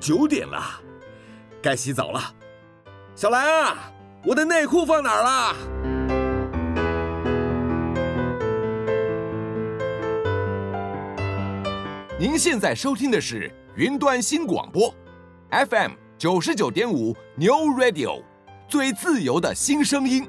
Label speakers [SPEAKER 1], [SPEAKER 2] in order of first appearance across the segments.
[SPEAKER 1] 九点了，该洗澡了。小兰啊，我的内裤放哪儿了？
[SPEAKER 2] 您现在收听的是云端新广播，FM 九十九点五 New Radio，最自由的新声音。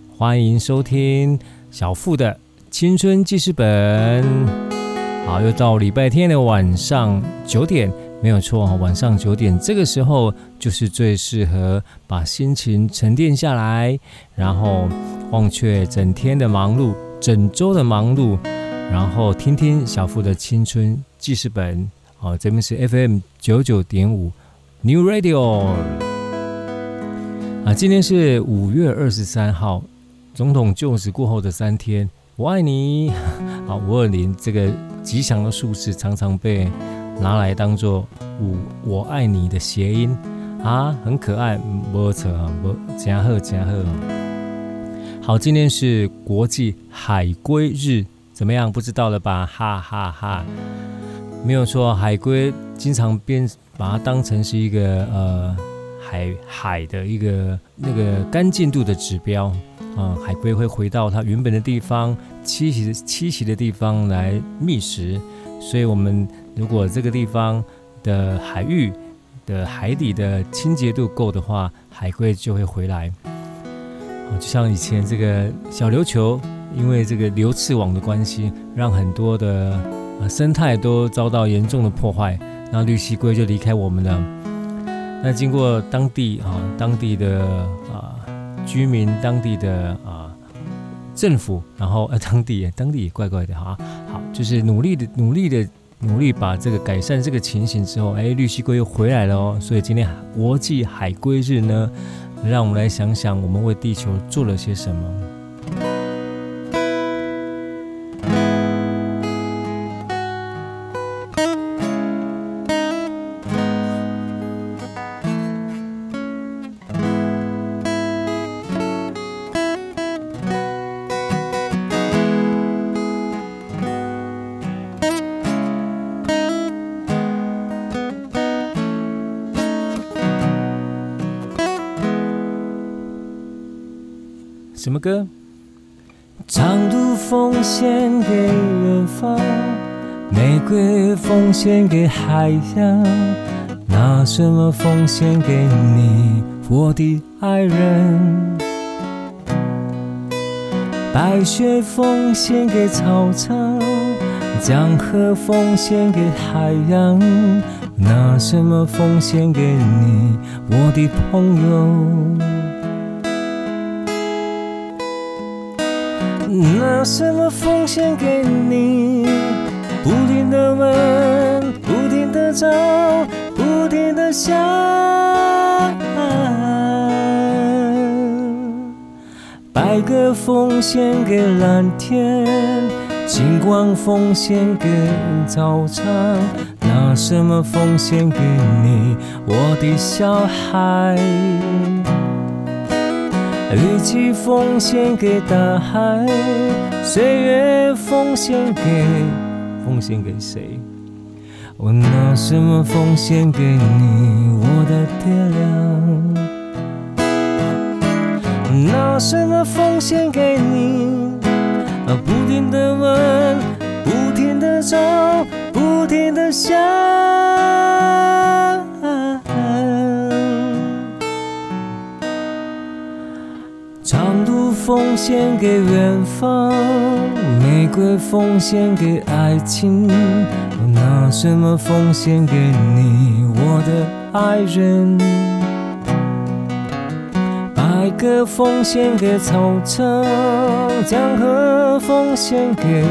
[SPEAKER 3] 欢迎收听小富的青春记事本。好，又到礼拜天的晚上九点，没有错，晚上九点这个时候就是最适合把心情沉淀下来，然后忘却整天的忙碌、整周的忙碌，然后听听小富的青春记事本。好，这边是 FM 九九点五 New Radio。啊，今天是五月二十三号，总统就职过后的三天，我爱你。好，五二零这个吉祥的数字常常被拿来当做五我爱你的谐音啊，很可爱，没错啊，不，加贺加贺。好，今天是国际海龟日，怎么样？不知道了吧？哈哈哈，哈，没有错，海龟经常变把它当成是一个呃。海海的一个那个干净度的指标啊，海龟会回到它原本的地方栖息栖息的地方来觅食，所以我们如果这个地方的海域的海底的清洁度够的话，海龟就会回来。就像以前这个小琉球，因为这个流刺网的关系，让很多的生态都遭到严重的破坏，那绿蠵龟就离开我们了。那经过当地啊，当地的居民，当地的啊政府，然后呃当地当地也怪怪的哈，好，就是努力的努力的努力把这个改善这个情形之后，哎，绿蜥龟又回来了哦。所以今天国际海龟日呢，让我们来想想我们为地球做了些什么。什么歌？长度奉献给远方，玫瑰奉献给海洋，拿什么奉献给你，我的爱人？白雪奉献给草场，江河奉献给海洋，拿什么奉献给你，我的朋友？拿什么奉献给你？不停的问，不停的找，不停的想。白鸽奉献给蓝天，金光奉献给早场。拿什么奉献给你，我的小孩？雨季奉献给大海，岁月奉献给奉献给谁？我拿什么奉献给你，我的爹娘？拿什么奉献给你？不停的问，不停的找，不停的想。奉献给远方，玫瑰奉献给爱情，我拿什么奉献给你，我的爱人？白鸽奉献给草场，江河奉献给，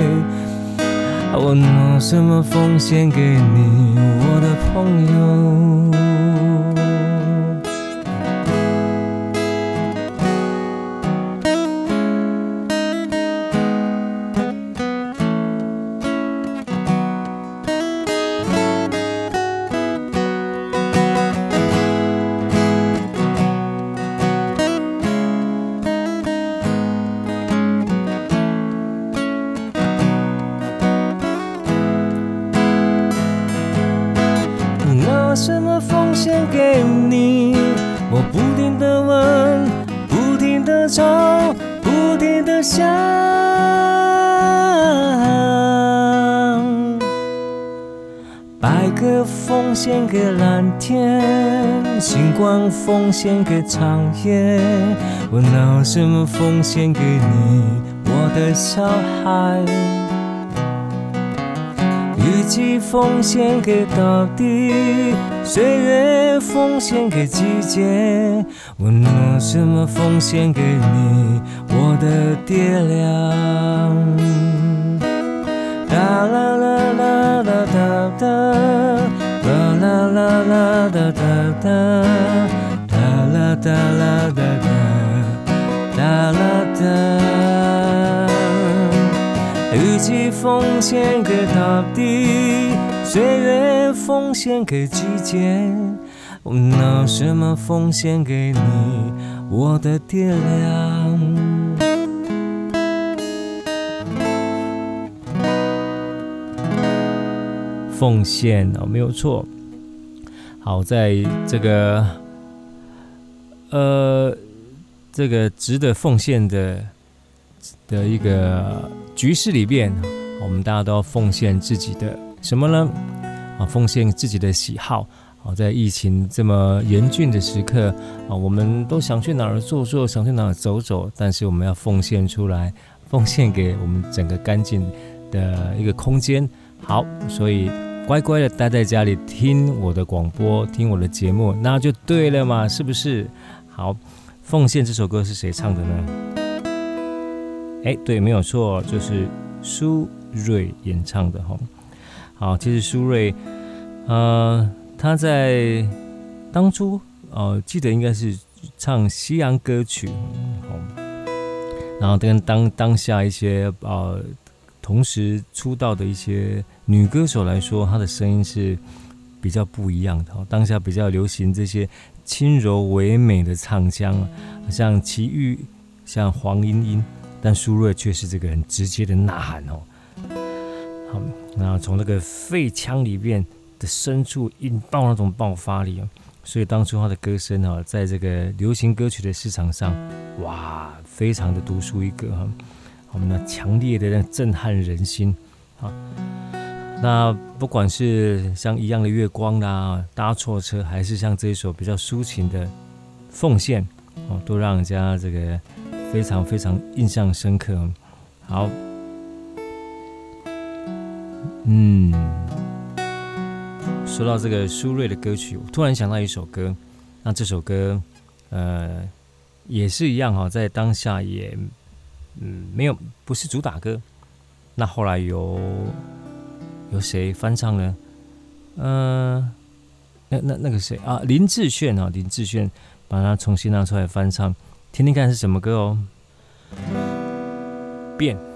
[SPEAKER 3] 我拿什么奉献给你，我的朋友？奉献给长夜，我拿什么奉献给你，我的小孩？雨季奉献给大地，岁月奉献给季节，我拿什么奉献给你，我的爹娘？哒啦啦啦啦哒哒。哒啦啦啦哒哒哒，哒啦哒哒哒，哒啦哒。雨季奉献给大地，岁月奉献给季节，我拿什么奉献给你，我的爹娘？奉献哦，没有错。好，在这个呃，这个值得奉献的的一个局势里边，我们大家都要奉献自己的什么呢？啊，奉献自己的喜好。好，在疫情这么严峻的时刻啊，我们都想去哪儿坐坐，想去哪儿走走，但是我们要奉献出来，奉献给我们整个干净的一个空间。好，所以。乖乖的待在家里听我的广播，听我的节目，那就对了嘛，是不是？好，奉献这首歌是谁唱的呢？哎，对，没有错，就是苏芮演唱的哈。好，其实苏芮，呃，他在当初，呃，记得应该是唱西洋歌曲，然后跟当当下一些呃。同时出道的一些女歌手来说，她的声音是比较不一样的。当下比较流行这些轻柔唯美的唱腔，像齐豫、像黄莺莺，但苏芮却是这个很直接的呐喊哦。好，那从那个肺腔里面的深处引爆那种爆发力，所以当初她的歌声啊，在这个流行歌曲的市场上，哇，非常的独树一格哈。我们那强烈的那震撼人心啊！那不管是像一样的月光啦，搭错车，还是像这一首比较抒情的奉献哦，都让人家这个非常非常印象深刻。好，嗯，说到这个苏芮的歌曲，我突然想到一首歌，那这首歌呃也是一样哈，在当下也。嗯，没有，不是主打歌。那后来有有谁翻唱呢？嗯、那那那个谁啊？林志炫啊，林志炫把它重新拿出来翻唱，听听看是什么歌哦。变。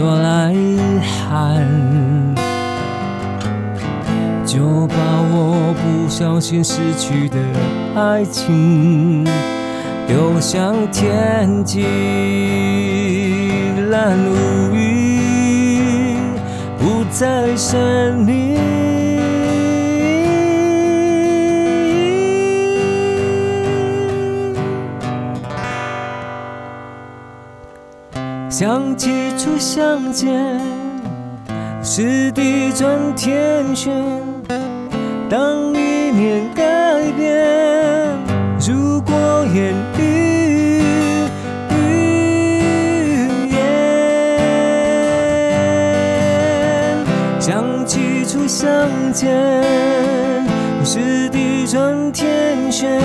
[SPEAKER 3] 多来遗憾。就把我不小心失去的爱情丢向天际，蓝无语，不再是你。想起初相见，是地转天旋。当一念改变，如果言语语言，像起初相见，是地转天旋。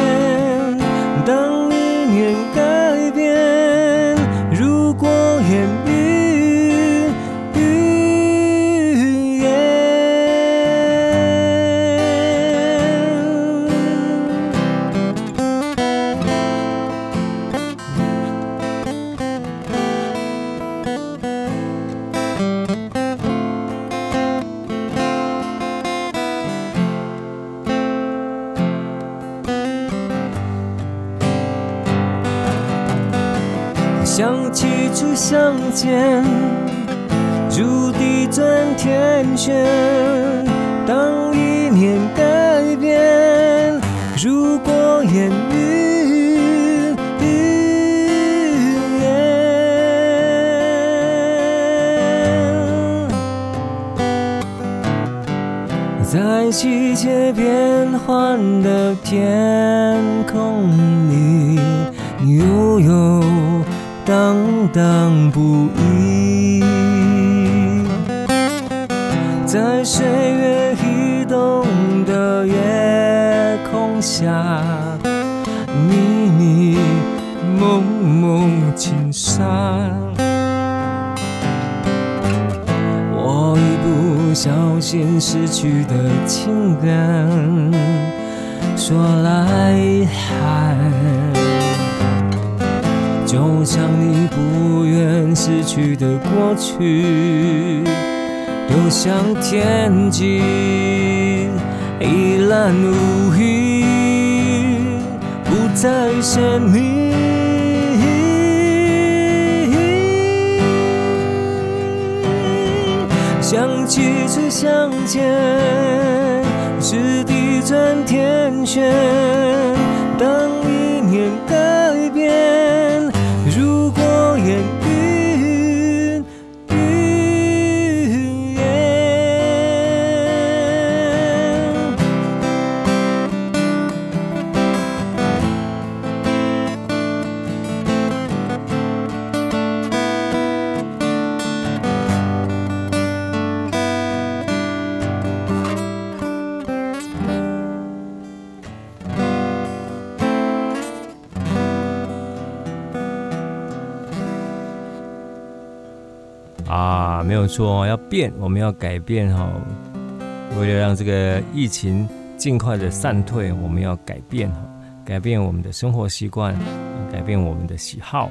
[SPEAKER 3] 相见，如地转天旋。当一念改变，如果言语，在季节变换的天空里，悠悠。荡荡不已，在岁月移动的夜空下，迷迷蒙蒙情伤。我一不小心失去的情感，说来遗憾。就像你不愿失去的过去，丢向天际，一览无遗，不再鲜明。像起初相见，是地转天旋，当一念改说要变，我们要改变哈。为了让这个疫情尽快的散退，我们要改变哈，改变我们的生活习惯，改变我们的喜好。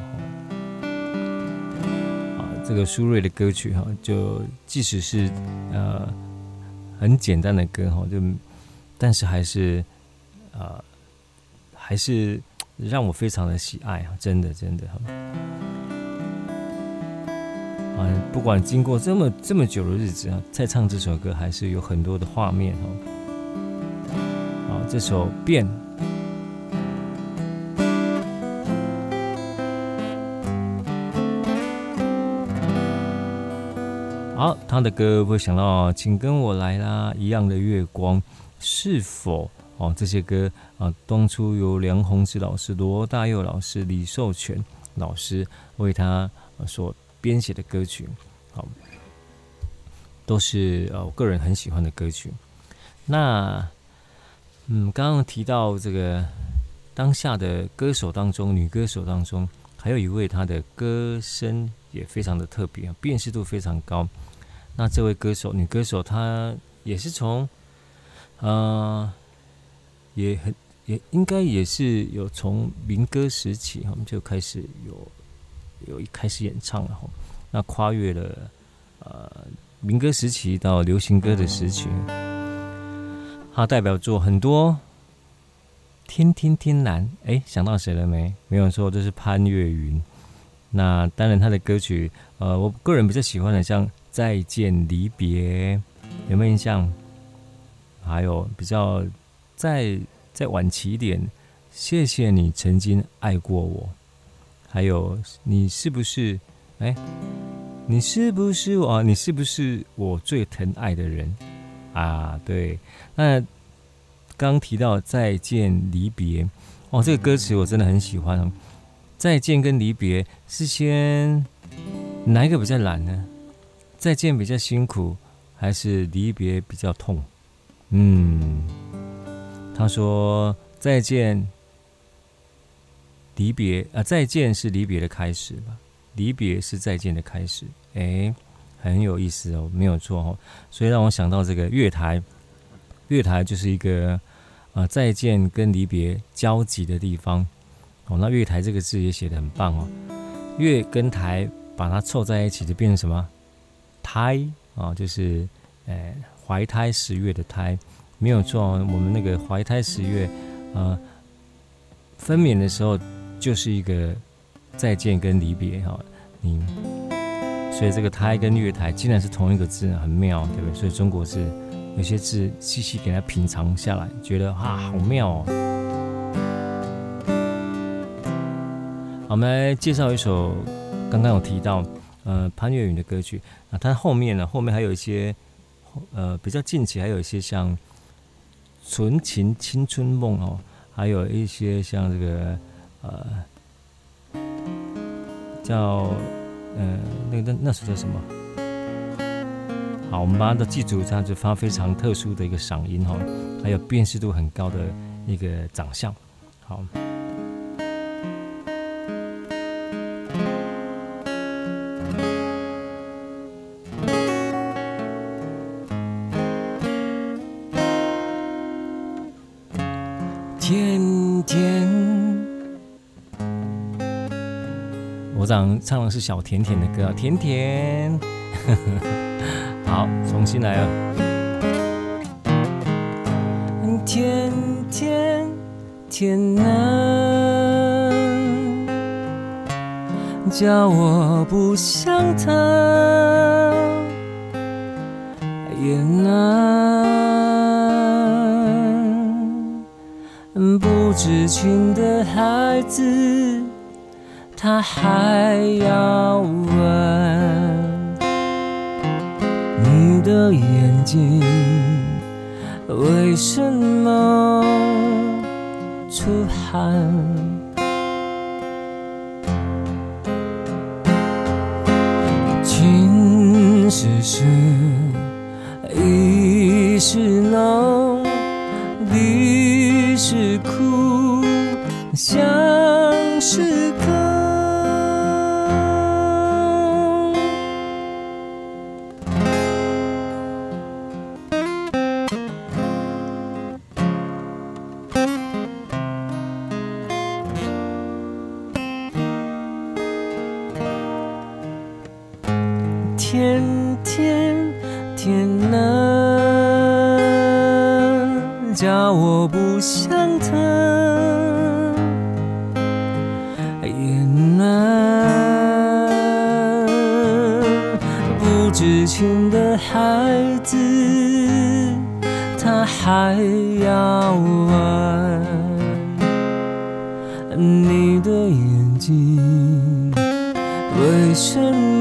[SPEAKER 3] 啊，这个苏芮的歌曲哈，就即使是呃很简单的歌哈，就但是还是呃还是让我非常的喜爱啊，真的真的哈。啊，不管经过这么这么久的日子啊，再唱这首歌还是有很多的画面哦。好，这首《变》。好，他的歌会想到《请跟我来啦》、《一样的月光》，是否哦？这些歌啊，当初由梁鸿志老师、罗大佑老师、李寿全老师为他所。编写的歌曲，好，都是呃我个人很喜欢的歌曲。那嗯，刚刚提到这个当下的歌手当中，女歌手当中，还有一位她的歌声也非常的特别，辨识度非常高。那这位歌手，女歌手，她也是从呃，也很也应该也是有从民歌时期，我们就开始有有一开始演唱了哈。那跨越了呃民歌时期到流行歌的时期，他代表作很多。天天天蓝，哎，想到谁了没？没有错，就是潘越云。那当然，他的歌曲，呃，我个人比较喜欢的，像《再见离别》，有没有印象？还有比较再再晚期一点，谢谢你曾经爱过我。还有，你是不是？哎，你是不是我？你是不是我最疼爱的人啊？对，那刚提到再见离别，哦，这个歌词我真的很喜欢。再见跟离别是先哪一个比较难呢？再见比较辛苦，还是离别比较痛？嗯，他说再见，离别啊，再见是离别的开始吧。离别是再见的开始，哎，很有意思哦，没有错哦，所以让我想到这个月台，月台就是一个呃再见跟离别交集的地方哦。那月台这个字也写得很棒哦，月跟台把它凑在一起就变成什么？胎啊、就是呃怀胎十月的胎，没有错哦。我们那个怀胎十月，呃，分娩的时候就是一个。再见跟离别哈，你所以这个胎跟月台竟然是同一个字，很妙，对不对？所以中国是有些字细细给它品尝下来，觉得啊好妙哦。我们来介绍一首刚刚有提到呃潘越云的歌曲啊，它后面呢后面还有一些呃比较近期还有一些像《纯情青春梦》哦，还有一些像这个呃。叫，呃，那个那那是叫什么？好，我们把它都记住，这样子发非常特殊的一个嗓音哈，还有辨识度很高的一个长相。好，我想唱的是小甜甜的歌，甜甜。好，重新来啊！甜甜天呐，叫我不想他，也难，不知情的孩子。他还要问你的眼睛为什么出汗？知情的孩子，他还要问你的眼睛，为什么？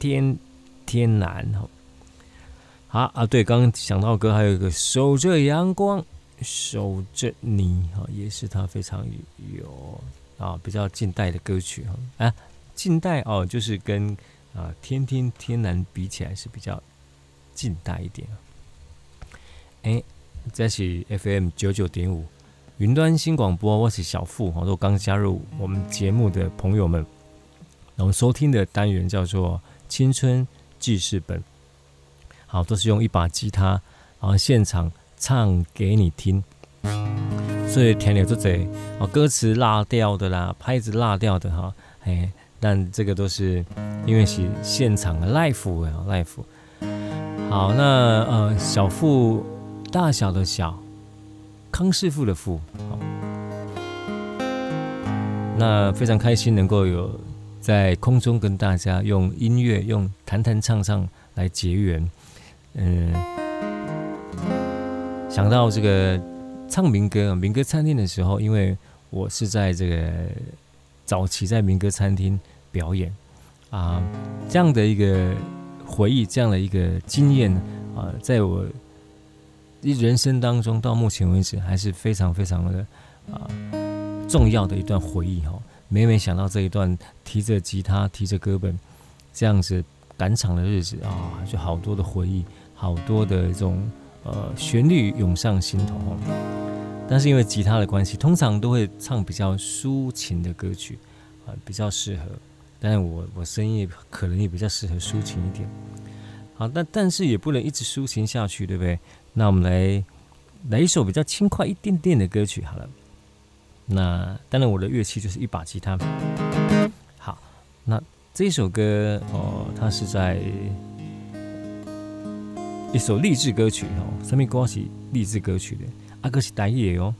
[SPEAKER 3] 天天天蓝好啊，对，刚刚想到歌，还有一个守着阳光，守着你哈，也是他非常有啊比较近代的歌曲哈啊，近代哦，就是跟啊天天天蓝比起来是比较近代一点。哎，这是 FM 九九点五云端新广播，我是小富好多刚加入我们节目的朋友们，然后收听的单元叫做青春记事本。好，都是用一把吉他，然后现场唱给你听，所以填了这些哦，歌词落掉的啦，拍子落掉的哈，哎，但这个都是因为是现场的 live 啊 live。好，那呃，小富大小的小，康师傅的富，好，那非常开心能够有在空中跟大家用音乐用弹弹唱唱来结缘。嗯，想到这个唱民歌、民歌餐厅的时候，因为我是在这个早期在民歌餐厅表演啊，这样的一个回忆，这样的一个经验啊，在我人生当中到目前为止还是非常非常的啊重要的一段回忆哈。每每想到这一段提着吉他、提着歌本这样子赶场的日子啊，就好多的回忆。好多的这种呃旋律涌上心头，但是因为吉他的关系，通常都会唱比较抒情的歌曲啊，比较适合。但是我我声音也可能也比较适合抒情一点。好，但但是也不能一直抒情下去，对不对？那我们来来一首比较轻快一点点的歌曲好了。那当然我的乐器就是一把吉他。好，那这首歌哦，它是在。一首励志歌曲哦，什么歌是励志歌曲的？啊，哥是台语哦。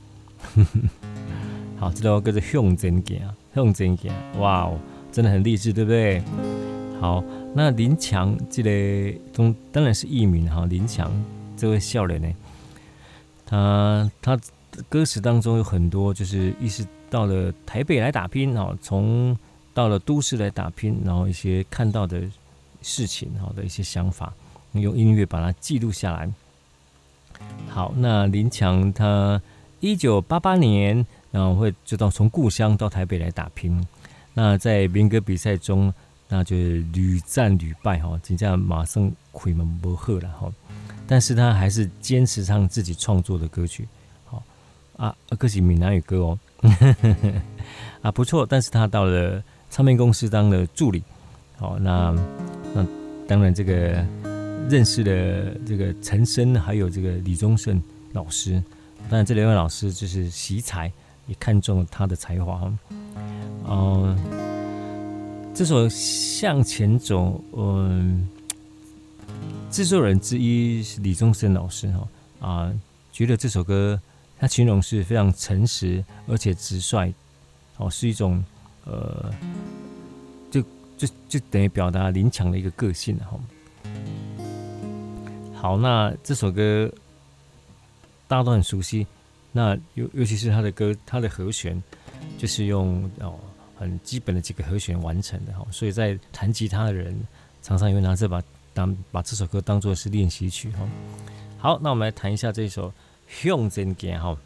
[SPEAKER 3] 好，这首歌是向前行，向前行，哇哦，真的很励志，对不对？好，那林强这个中当然是艺名哈，林强这位少年呢，他他歌词当中有很多就是意思到了台北来打拼哦，从到了都市来打拼，然后一些看到的事情好的一些想法。用音乐把它记录下来。好，那林强他一九八八年，然后会就到从故乡到台北来打拼。那在民歌比赛中，那就屡战屡败哈，真正马上亏门不贺了哈。但是他还是坚持唱自己创作的歌曲。好啊，歌是闽南语歌哦，啊不错。但是他到了唱片公司当了助理。好，那那当然这个。认识了这个陈昇，还有这个李宗盛老师。当然，这两位老师就是惜才，也看中了他的才华。嗯，这首《向前走》，嗯，制作人之一是李宗盛老师哈啊，觉得这首歌他形容是非常诚实而且直率，哦，是一种呃，就就就等于表达林强的一个个性哈。好，那这首歌大家都很熟悉，那尤尤其是他的歌，他的和弦就是用哦很基本的几个和弦完成的哈，所以在弹吉他的人常常也会拿这把当把这首歌当做是练习曲哈。好，那我们来弹一下这首《向前行》哈。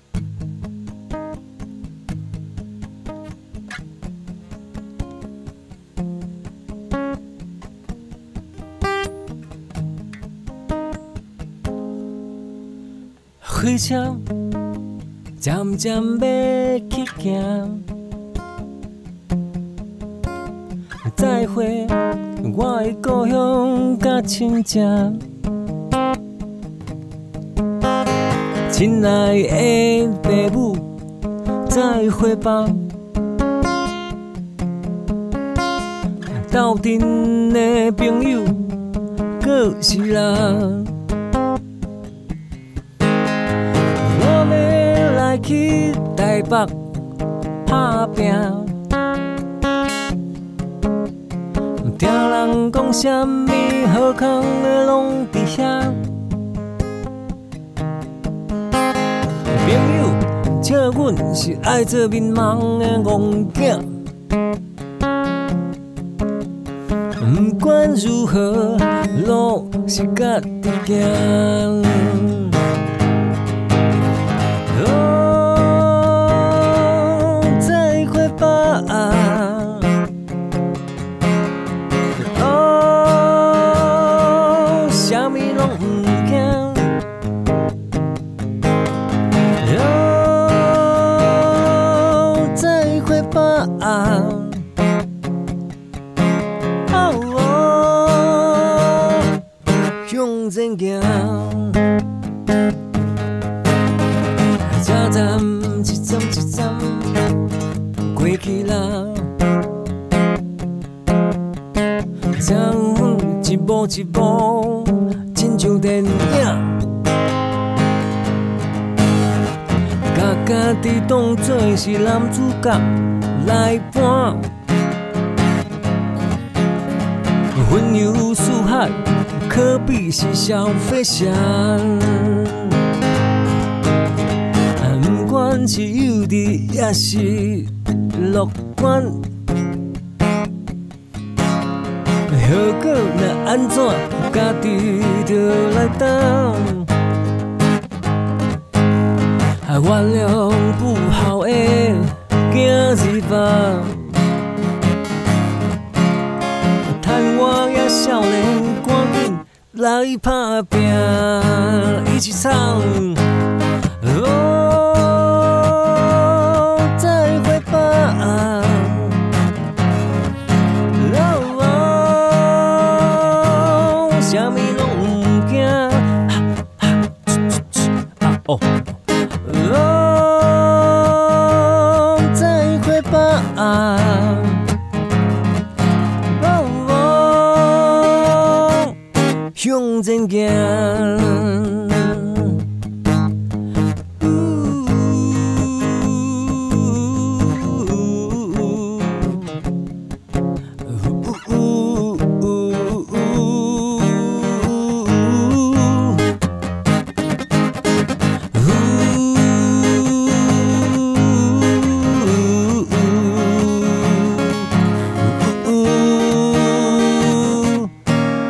[SPEAKER 3] 开枪，渐渐要去行，再会，我的故乡甲亲情。亲爱的父母，再会吧。斗阵的朋友，阁是人。我要来去台北打拼。听人讲什么好康的拢伫遐，友笑阮是爱做面盲的戆仔。不管如何，路是家己行。一步一步亲像电影，把家己当作是男主角来扮，云游四海，可比是小飞侠。不管是幼稚也是乐观。好过若安怎，家己就来担。还原谅不好的囝儿吧，趁我也少年，赶紧来打拼，一起唱。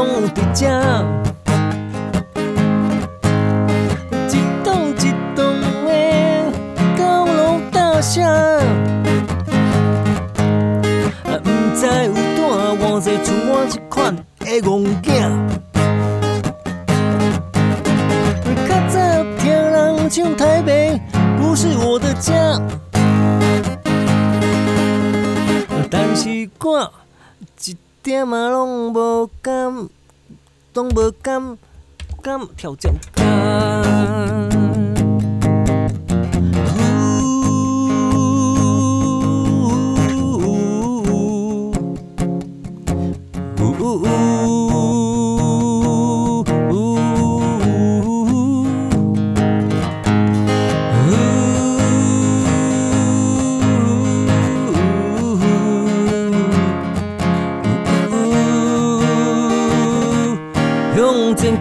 [SPEAKER 4] 拢有伫这，一栋一栋的高楼大厦，啊，不知有带偌济像我这款的憨囝。台北不是我的家，点嘛拢无感，拢无感感挑战感。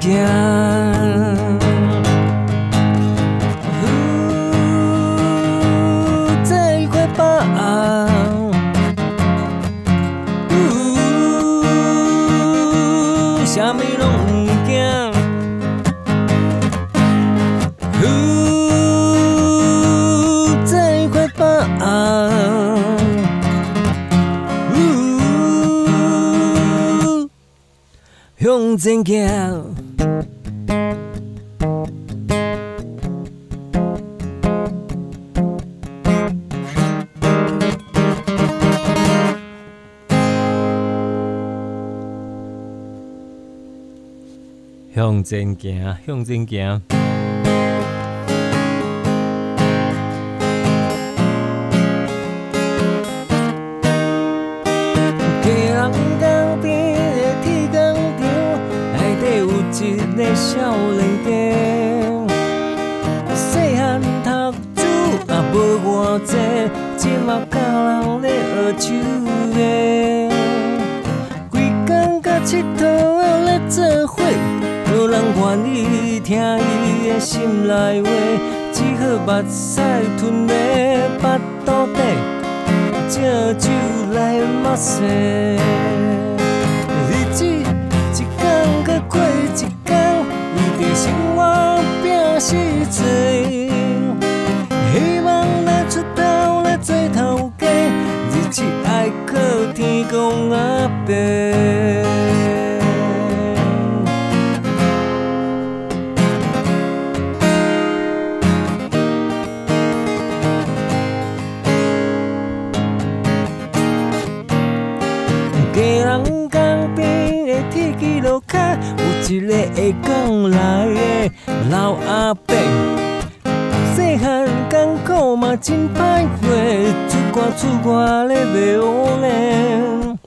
[SPEAKER 4] 呜，再快北
[SPEAKER 3] 啊。呜，什拢毋惊。呜，再快北啊。呜，
[SPEAKER 4] 向前行。
[SPEAKER 3] 向前行，向前行。
[SPEAKER 4] 家人工边的铁工场，内底有一个少年家。细汉读书也无偌济，即马教人咧学手心内话，只好目屎吞咧腹肚底，借酒来骂世。日子一天阁过一天，伊的生活拼死做，希望来出头来做头家，日子爱靠天公阿伯。讲来的老阿伯，细汉艰苦嘛真歹过，出汗出外咧卖乌呢，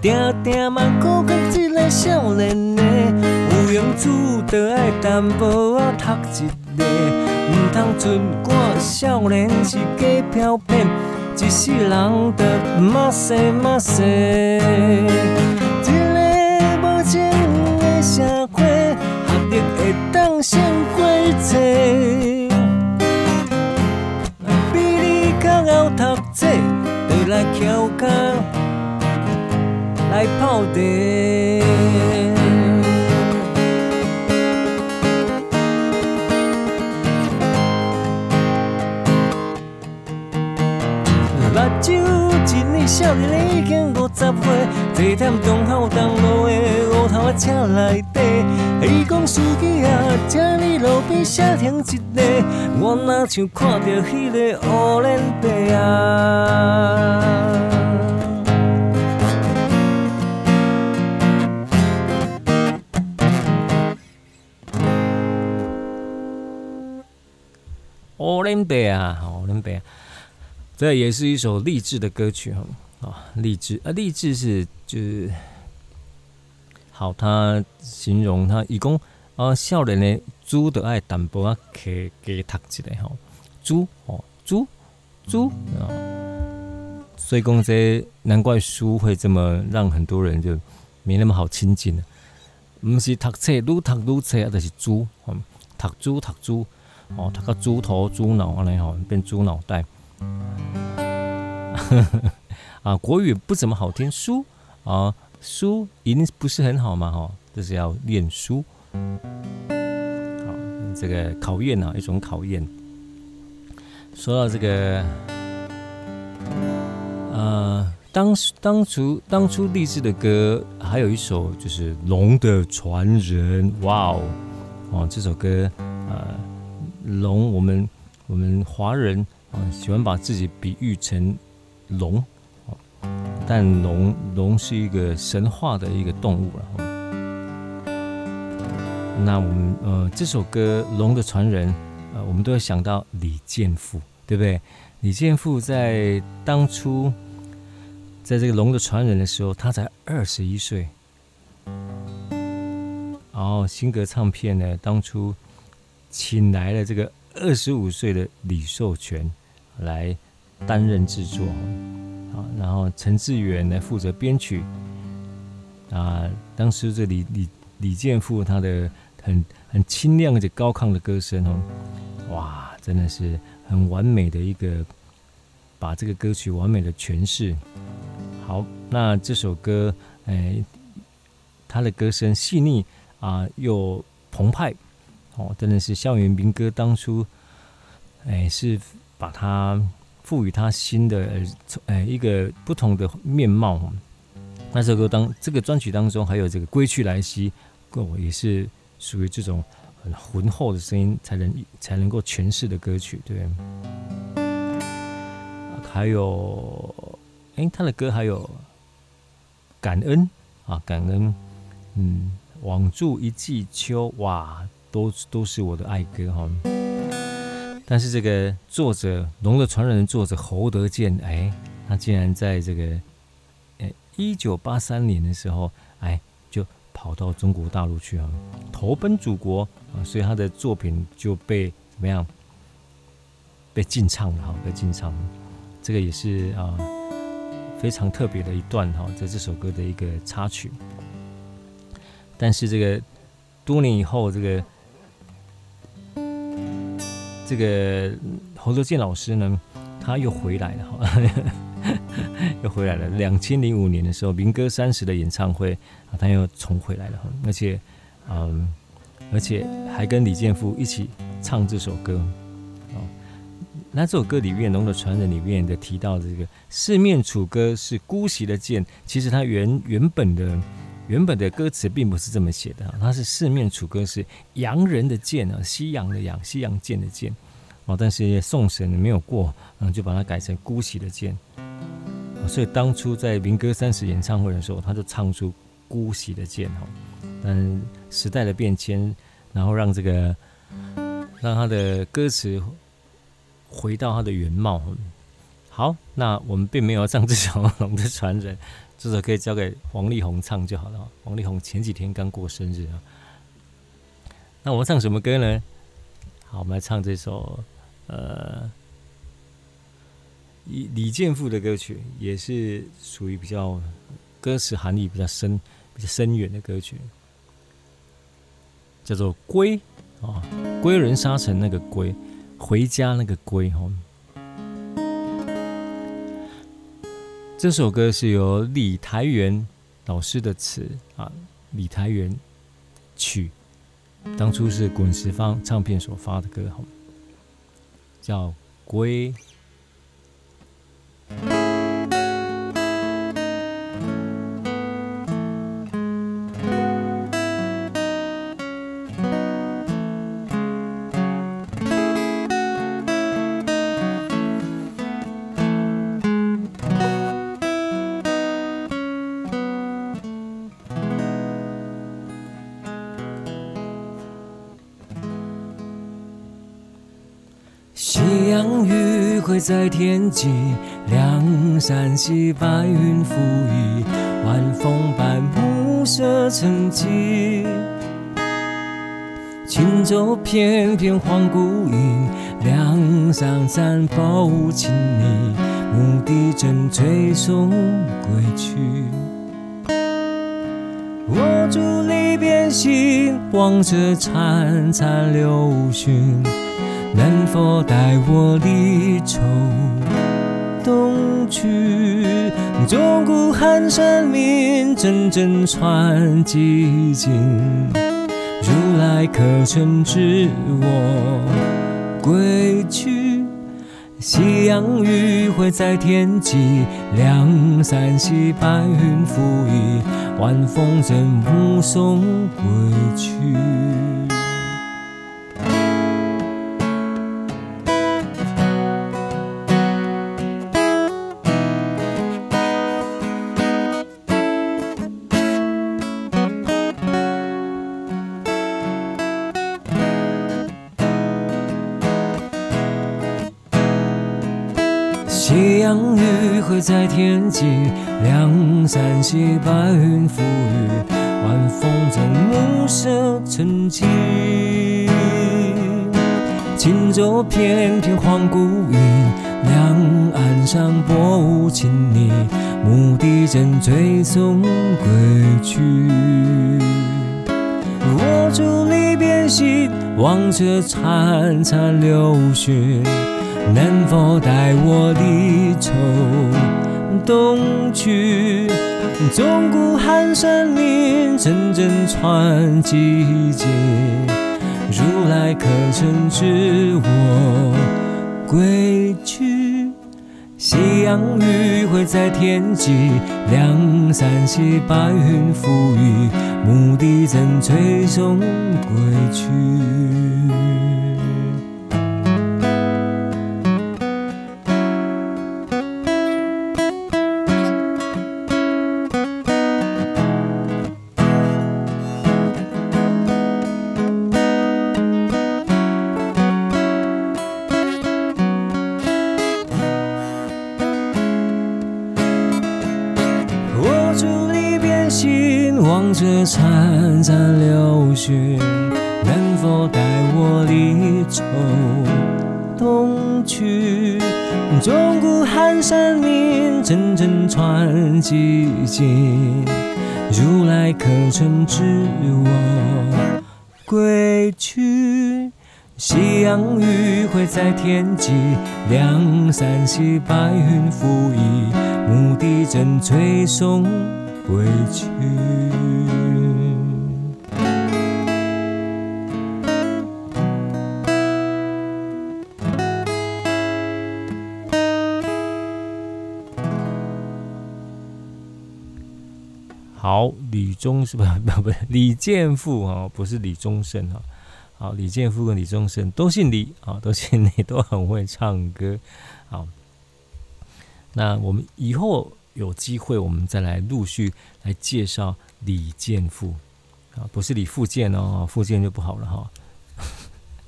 [SPEAKER 4] 定定嘛顾个一个少年的，有闲处就爱淡薄仔读一个，毋通存我少年是假飘骗，一世人得骂世骂世。先过册，比你较会读册，就来翘脚来泡茶。一年少年已经五十岁，坐忝忠孝东路的。头，车内底，伊讲司机啊，请你路边写停一个，我哪像看到迄个乌轮伯啊。
[SPEAKER 3] 乌轮伯啊，乌轮伯，这也是一首励志的歌曲哈啊，励志啊，励志是就是。好，他形容他一共啊，少年的猪都爱淡薄啊，给给读一下哈，猪哦，猪猪啊，所以讲这难怪书会这么让很多人就没那么好亲近了。不是读册，愈读愈册啊，就是猪，读猪读猪哦，读个猪头猪脑啊，然后变猪脑袋。啊，国语不怎么好听，书啊。书一定不是很好嘛，哈，就是要念书。好，这个考验啊，一种考验。说到这个，呃，当当初当初励志的歌，还有一首就是《龙的传人》。哇哦，哦，这首歌，呃，龙，我们我们华人啊，喜欢把自己比喻成龙。但龙龙是一个神话的一个动物了。那我们呃这首歌《龙的传人》呃，我们都会想到李健富，对不对？李健富在当初在这个《龙的传人》的时候，他才二十一岁。然后新格唱片呢，当初请来了这个二十五岁的李寿全来担任制作。啊，然后陈志远来负责编曲，啊，当时这李李李健富他的很很清亮而且高亢的歌声哦，哇，真的是很完美的一个把这个歌曲完美的诠释。好，那这首歌，哎，他的歌声细腻啊，又澎湃，哦，真的是校园民歌当初，哎，是把它。赋予他新的呃，一个不同的面貌。那这个当这个专辑当中还有这个《归去来兮》，我也是属于这种很浑厚的声音才能才能够诠释的歌曲，对。还有，哎，他的歌还有感恩啊，感恩，嗯，网住一季秋，哇，都都是我的爱歌哈。但是这个作者《龙的传人》作者侯德健，哎，他竟然在这个。呃一九八三年的时候，哎，就跑到中国大陆去啊，投奔祖国啊，所以他的作品就被怎么样？被禁唱了哈，被禁唱。这个也是啊，非常特别的一段哈，在这首歌的一个插曲。但是这个多年以后，这个这个侯德健老师呢，他又回来了哈。又回来了。两千零五年的时候，民歌三十的演唱会，他又重回来了。而且，嗯，而且还跟李健富一起唱这首歌。哦，那这首歌里面《龙的传人》里面的提到的这个“四面楚歌”是姑息的剑，其实它原原本的原本的歌词并不是这么写的。它是“四面楚歌”是洋人的剑啊，西洋的洋，西洋剑的剑。哦，但是送审没有过，嗯，就把它改成姑息的剑。所以当初在民歌三十演唱会的时候，他就唱出姑息的剑哈。但时代的变迁，然后让这个让他的歌词回到他的原貌。好，那我们并没有唱这首《龙的传人》，这首可以交给王力宏唱就好了。王力宏前几天刚过生日啊。那我们唱什么歌呢？好，我们来唱这首呃。李李健富的歌曲也是属于比较歌词含义比较深、比较深远的歌曲，叫做《归》啊，归人沙城那个归，回家那个归哈。这首歌是由李台元老师的词啊，李台元曲，当初是滚石方唱片所发的歌哈，叫《
[SPEAKER 4] 归》。在天际，两山兮白云覆衣，晚风伴暮色沉寂。轻舟翩翩黄孤影，两桑山抱青泥，牧笛正吹送归去。我伫沥边行，望着潺潺流云。能否带我离愁东去？钟鼓寒山鸣，阵阵传寂静。如来可曾知我归去？夕阳余晖在天际，两山兮白云覆衣，晚风正目送归去。天际，两山兮白云覆雨，晚风正暮色沉寂。轻舟翩翩黄孤影，两岸上薄雾轻泥，牧笛正吹送归去。我伫沥边行，望着潺潺流云。能否带我离愁东去？钟鼓寒山鸣，阵阵传寂静。如来可曾知我归去？夕阳余晖在天际，两三溪白云浮雨，牧笛正吹送归去。潺潺流水，能否带我离愁东去？钟鼓寒山鸣，阵阵传寂静。如来可曾知我归去？夕阳余晖在天际，两三溪白云浮移，牧笛正吹送归去。
[SPEAKER 3] 好，李宗是不不不李建富啊，不是李宗盛啊。好，李建富跟李宗盛都姓李啊，都姓李，都很会唱歌。好，那我们以后有机会，我们再来陆续来介绍李健富啊，不是李富健哦，富健就不好了哈。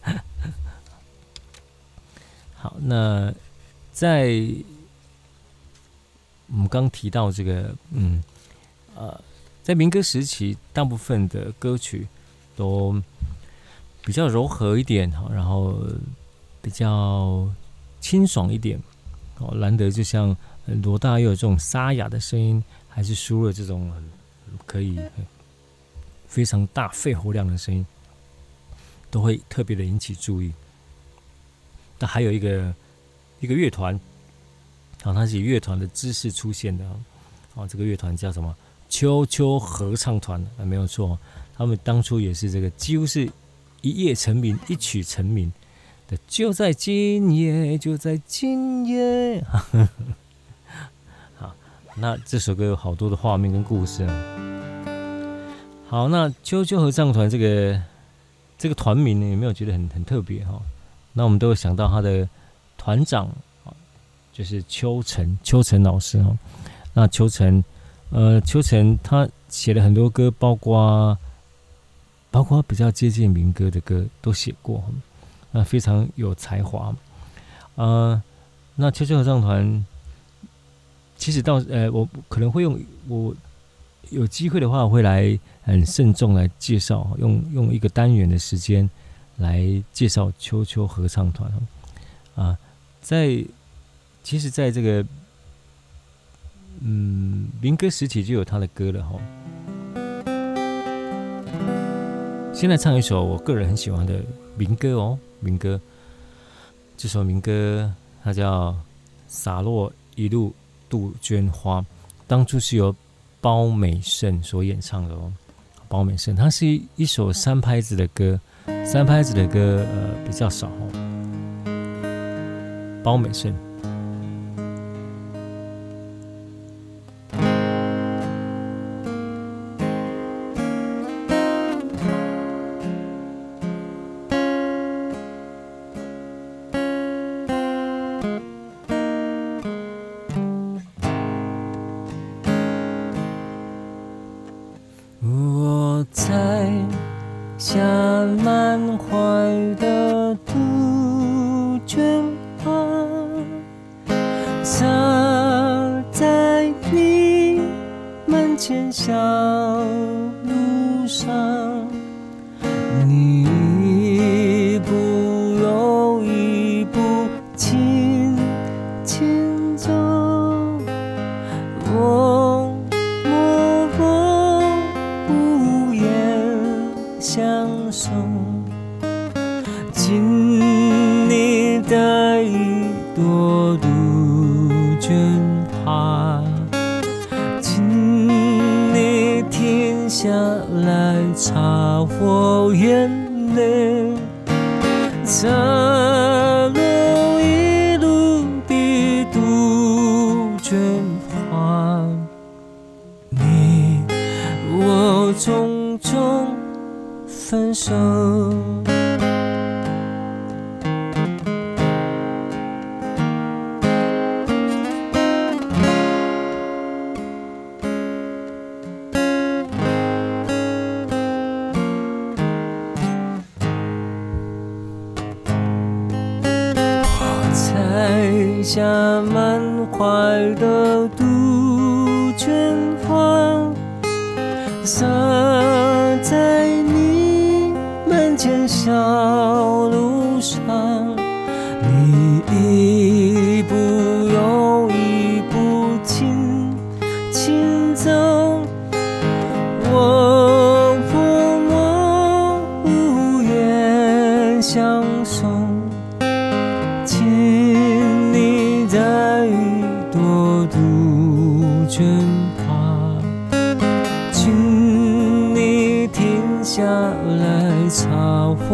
[SPEAKER 3] 好，那在我们刚提到这个，嗯，呃。在民歌时期，大部分的歌曲都比较柔和一点哈，然后比较清爽一点哦。难得就像罗大佑这种沙哑的声音，还是输入这种可以非常大肺活量的声音，都会特别的引起注意。那还有一个一个乐团，啊，它是以乐团的姿势出现的啊，这个乐团叫什么？秋秋合唱团啊，没有错，他们当初也是这个，几乎是一夜成名，一曲成名。就在今夜，就在今夜。那这首歌有好多的画面跟故事啊。好，那秋秋合唱团这个这个团名呢，有没有觉得很很特别哈？那我们都会想到他的团长啊，就是秋成秋成老师哈。那秋成。呃，秋成他写了很多歌，包括包括比较接近民歌的歌都写过，那非常有才华。呃，那秋秋合唱团其实到呃，我可能会用我有机会的话，我会来很慎重来介绍，用用一个单元的时间来介绍秋秋合唱团啊，在其实，在这个。嗯，民歌时期就有他的歌了哈。现在唱一首我个人很喜欢的民歌哦，民歌。这首民歌它叫《洒落一路杜鹃花》，当初是由包美胜所演唱的哦。包美胜，它是一一首三拍子的歌，三拍子的歌呃比较少哦。包美
[SPEAKER 4] 胜。满怀的杜
[SPEAKER 3] 鹃花洒在你门前小路上。火焰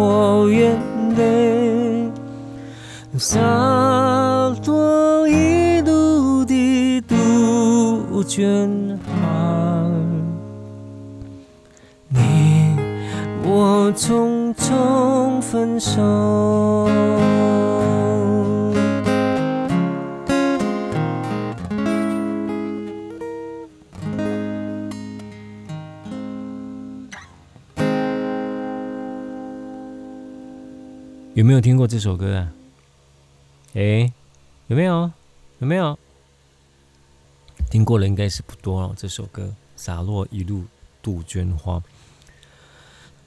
[SPEAKER 3] 我眼泪洒落一路的杜鹃花，你我匆匆分手。
[SPEAKER 5] 有听过这首歌啊？哎，有没有？有没有？听过的应该是不多了。这首歌洒落一路杜鹃花，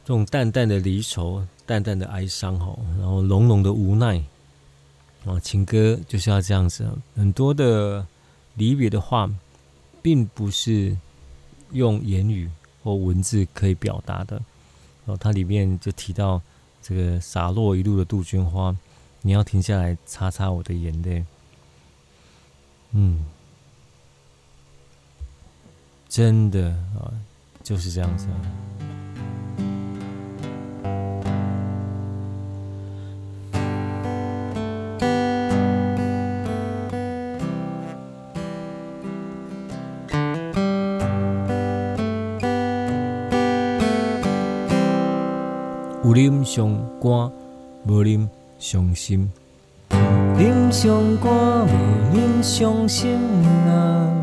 [SPEAKER 5] 这种淡淡的离愁，淡淡的哀伤，哈，然后浓浓的无奈啊，情歌就是要这样子。很多的离别的话，并不是用言语或文字可以表达的。然后它里面就提到。这个洒落一路的杜鹃花，你要停下来擦擦我的眼泪。嗯，真的啊，就是这样子。有啉上肝，无啉伤心。
[SPEAKER 3] 啉上肝，无啉伤心啊。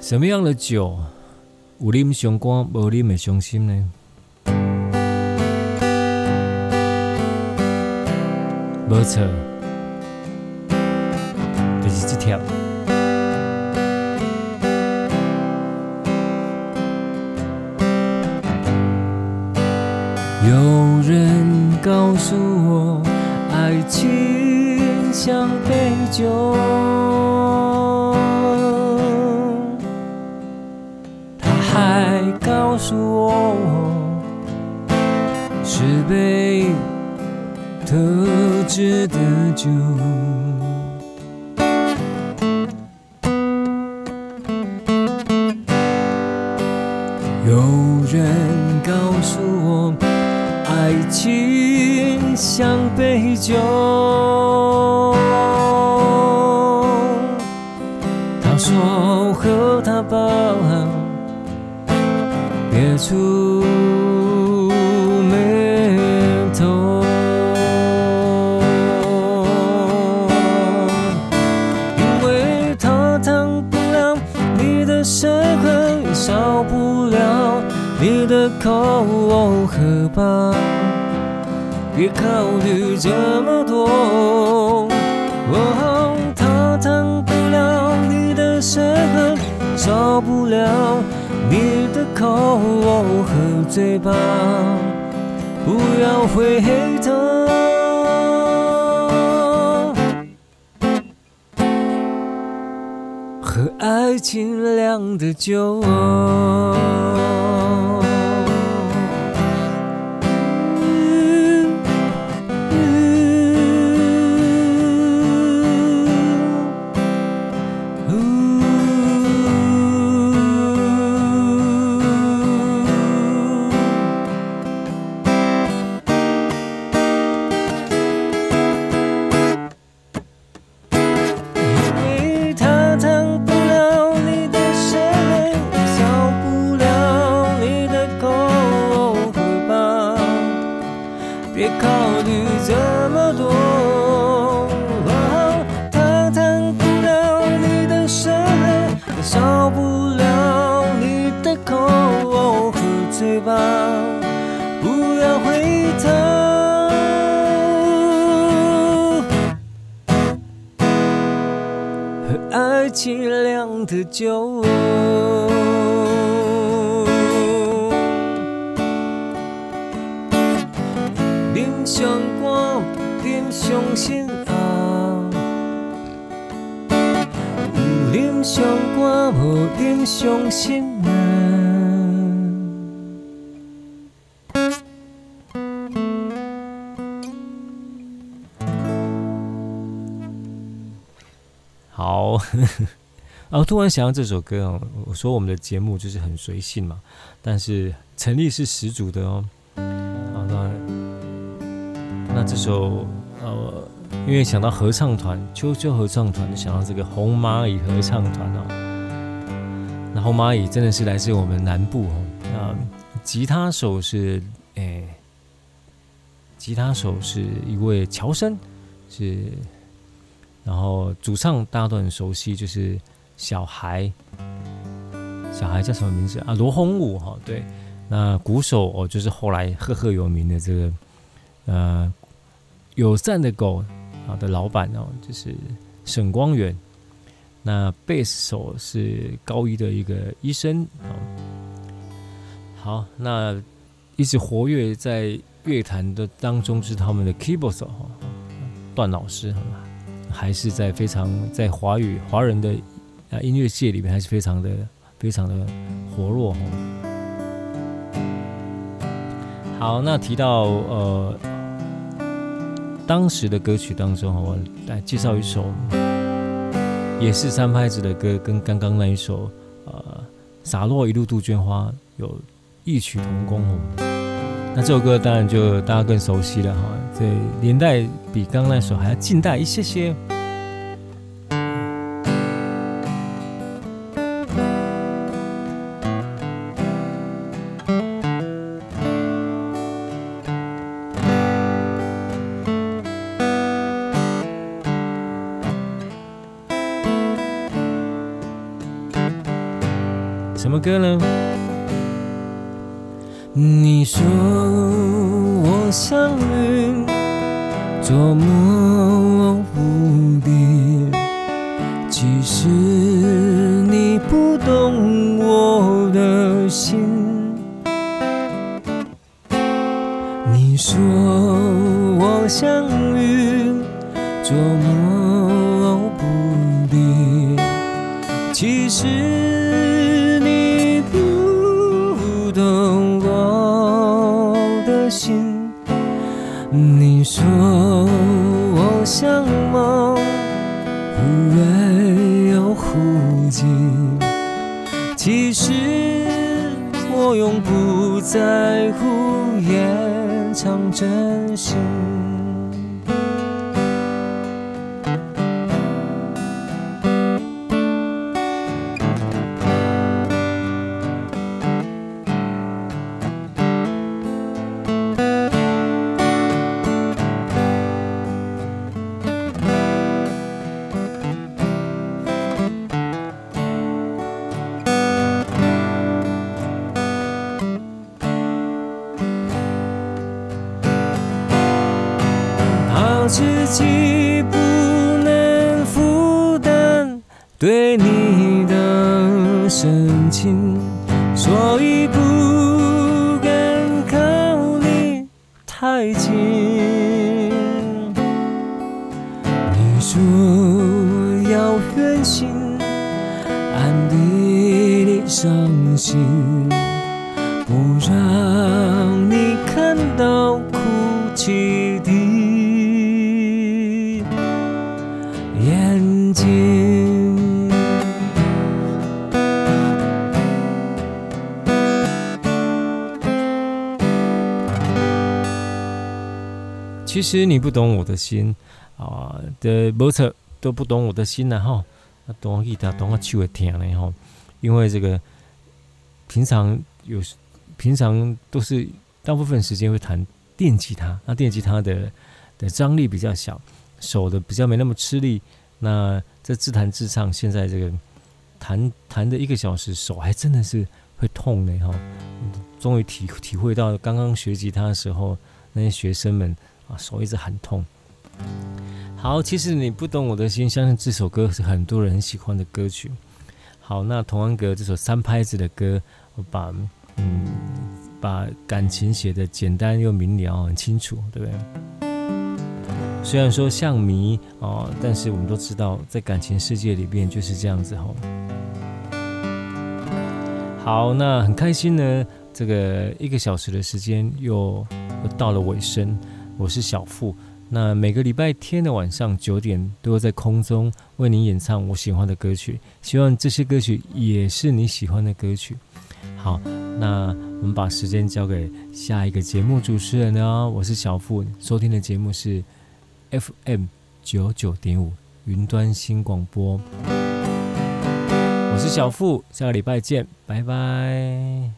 [SPEAKER 5] 什么样的酒，有啉上肝，无啉的伤心呢？没错，就是这条。
[SPEAKER 3] 有人告诉我，爱情像杯酒，他还告诉我，是杯特制的酒。杯酒，他说和他吧，别触霉头，因为他烫不了你的伤痕，少不了你的口，喝吧。别考虑这嘴巴，不要回头，喝爱情酿的酒。然后突然想到这首歌哦，我说我们的节目就是很随性嘛，但是诚意是十足的哦。好，那。那这首呃，因为想到合唱团，秋秋合唱团，想到这个红蚂蚁合唱团哦。那红蚂蚁真的是来自我们南部哦。那吉他手是诶、吉他手是一位乔生，是，然后主唱大家都很熟悉，就是小孩，小孩叫什么名字啊？罗红武哈，对。那鼓手哦，就是后来赫赫有名的这个呃。友善的狗啊的老板哦，就是沈光远。那贝斯手是高一的一个医生。好，那一直活跃在乐坛的当中是他们的 keyboard 手，段老师，还是在非常在华语华人的啊音乐界里面还是非常的非常的活络。好，那提到呃。当时的歌曲当中，我来介绍一首，也是三拍子的歌，跟刚刚那一首呃《洒落一路杜鹃花》有异曲同工哦。那这首歌当然就大家更熟悉了哈，这年代比刚刚那首还要近代一些些。
[SPEAKER 4] 其实你不懂我的心
[SPEAKER 3] 啊，的模特都不懂我的心然后懂我吉他，懂我手会疼的哈。因为这个平常有平常都是大部分时间会弹电吉他，那电吉他的的张力比较小，手的比较没那么吃力。那这自弹自唱，现在这个弹弹的一个小时，手还真的是会痛呢哈。终于体体会到刚刚学吉他的时候，那些学生们手一直很痛。好，其实你不懂我的心，相信这首歌是很多人很喜欢的歌曲。好，那童安格这首三拍子的歌，我把嗯把感情写得简单又明了，很清楚，对不对？虽然说像谜哦，但是我们都知道，在感情世界里边就是这样子吼。好，那很开心呢，这个一个小时的时间又又到了尾声。我是小富。那每个礼拜天的晚上九点，都会在空中为你演唱我喜欢的歌曲，希望这些歌曲也是你喜欢的歌曲。好，那我们把时间交给下一个节目主持人哦。我是小富，收听的节目是 FM 九九点五云端新广播。我是小富，下个礼拜见，拜拜。